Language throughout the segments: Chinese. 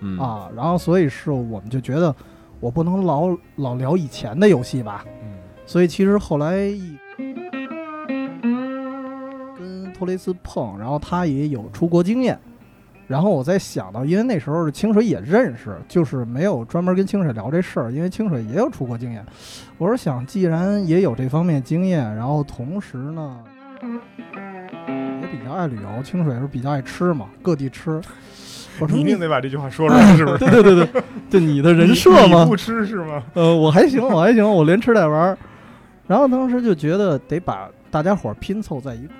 嗯啊，然后所以是我们就觉得我不能老老聊以前的游戏吧，嗯所以其实后来一跟托雷斯碰，然后他也有出国经验，然后我在想到，因为那时候清水也认识，就是没有专门跟清水聊这事儿，因为清水也有出国经验。我是想，既然也有这方面经验，然后同时呢也比较爱旅游，清水是比较爱吃嘛，各地吃。我说你一定得把这句话说出来，是不是？对对对对，就你的人设吗？不吃是吗？呃，我还行，我还行，我连吃带玩儿。然后当时就觉得得把大家伙儿拼凑在一块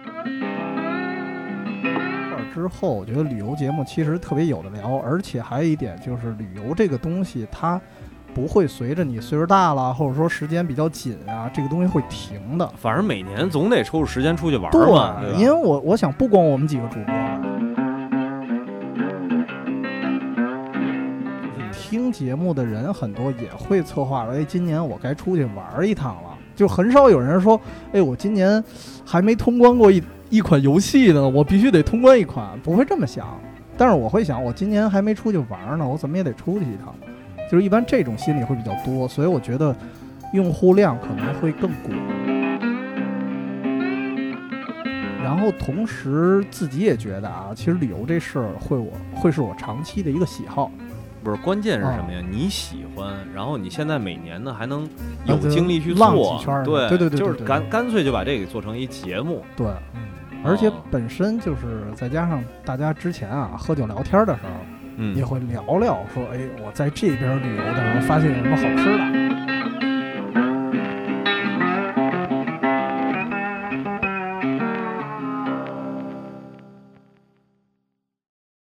儿之后，我觉得旅游节目其实特别有的聊，而且还有一点就是旅游这个东西它。不会随着你岁数大了，或者说时间比较紧啊，这个东西会停的。反正每年总得抽出时间出去玩儿嘛，对因为我我想不光我们几个主播听节目的人很多也会策划了，哎，今年我该出去玩一趟了。就很少有人说，哎，我今年还没通关过一一款游戏呢，我必须得通关一款，不会这么想。但是我会想，我今年还没出去玩呢，我怎么也得出去一趟。就是一般这种心理会比较多，所以我觉得用户量可能会更广。然后同时自己也觉得啊，其实旅游这事儿会我会是我长期的一个喜好。不是，关键是什啊么呀？你喜欢，然后你现在每年呢还能有精力去浪做对对对对就是干干脆就把这个做成一节目，对，嗯。而且哦本身就是再加上大家之前啊喝酒聊天的时候，嗯。也会聊聊说，哎，我在这边旅游的时候发现有什么好吃的。